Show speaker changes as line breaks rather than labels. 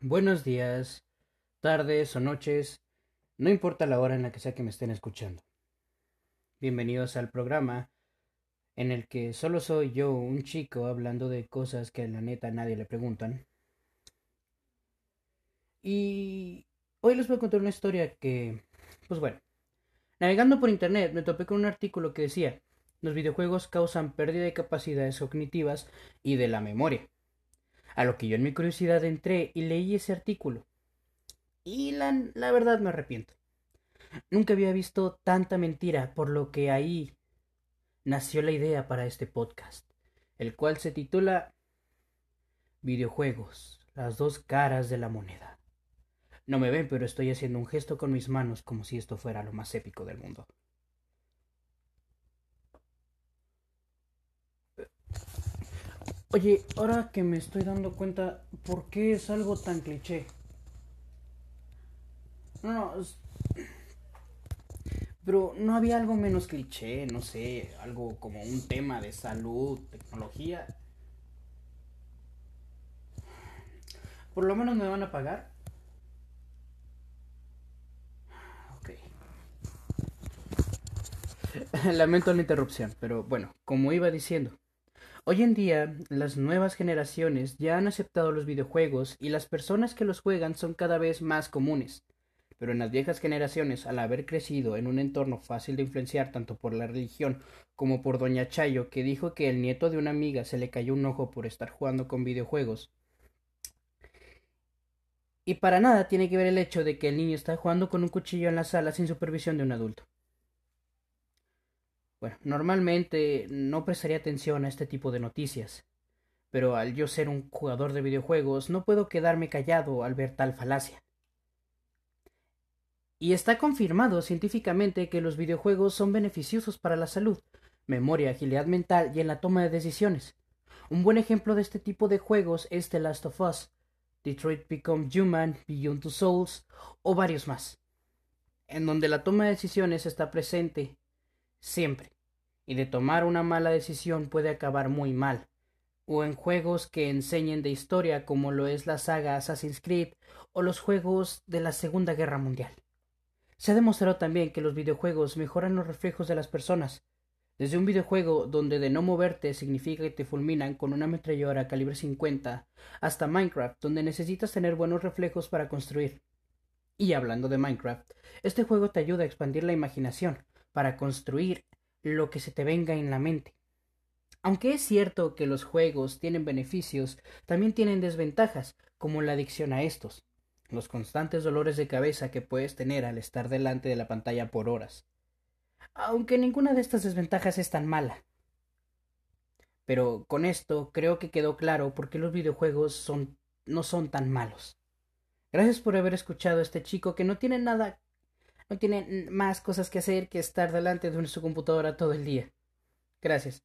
buenos días, tardes o noches, no importa la hora en la que sea que me estén escuchando. Bienvenidos al programa en el que solo soy yo, un chico, hablando de cosas que la neta nadie le preguntan. Y hoy les voy a contar una historia que, pues bueno, navegando por internet me topé con un artículo que decía, los videojuegos causan pérdida de capacidades cognitivas y de la memoria. A lo que yo en mi curiosidad entré y leí ese artículo. Y la, verdad me arrepiento. Nunca había visto tanta mentira, por lo que ahí nació la idea para este podcast, el cual se titula Videojuegos, las dos caras de la moneda. No me ven, pero estoy haciendo un gesto con mis manos como si esto fuera lo más épico del mundo. Oye, ahora que me estoy dando cuenta, ¿por qué es algo tan cliché? No, no, pero no había algo menos cliché, no sé, algo como un tema de salud, tecnología. Por lo menos me van a pagar. Ok. Lamento la interrupción, pero bueno, como iba diciendo. Hoy en día, las nuevas generaciones ya han aceptado los videojuegos y las personas que los juegan son cada vez más comunes. Pero en las viejas generaciones, al haber crecido en un entorno fácil de influenciar tanto por la religión como por Doña Chayo, que dijo que el nieto de una amiga se le cayó un ojo por estar jugando con videojuegos, y para nada tiene que ver el hecho de que el niño está jugando con un cuchillo en la sala sin supervisión de un adulto. Normalmente no prestaría atención a este tipo de noticias, pero al yo ser un jugador de videojuegos no puedo quedarme callado al ver tal falacia. Y está confirmado científicamente que los videojuegos son beneficiosos para la salud, memoria, agilidad mental y en la toma de decisiones. Un buen ejemplo de este tipo de juegos es The Last of Us, Detroit Become Human, Beyond Two Souls o varios más, en donde la toma de decisiones está presente siempre, y de tomar una mala decisión puede acabar muy mal, o en juegos que enseñen de historia como lo es la saga Assassin's Creed o los juegos de la Segunda Guerra Mundial. Se ha demostrado también que los videojuegos mejoran los reflejos de las personas. Desde un videojuego donde de no moverte significa que te fulminan con una ametralladora calibre 50, hasta Minecraft, donde necesitas tener buenos reflejos para construir. Y hablando de Minecraft, este juego te ayuda a expandir la imaginación para construir lo que se te venga en la mente. Aunque es cierto que los juegos tienen beneficios, también tienen desventajas, como la adicción a estos los constantes dolores de cabeza que puedes tener al estar delante de la pantalla por horas. Aunque ninguna de estas desventajas es tan mala. Pero con esto creo que quedó claro por qué los videojuegos son, no son tan malos. Gracias por haber escuchado a este chico que no tiene nada, no tiene más cosas que hacer que estar delante de su computadora todo el día. Gracias.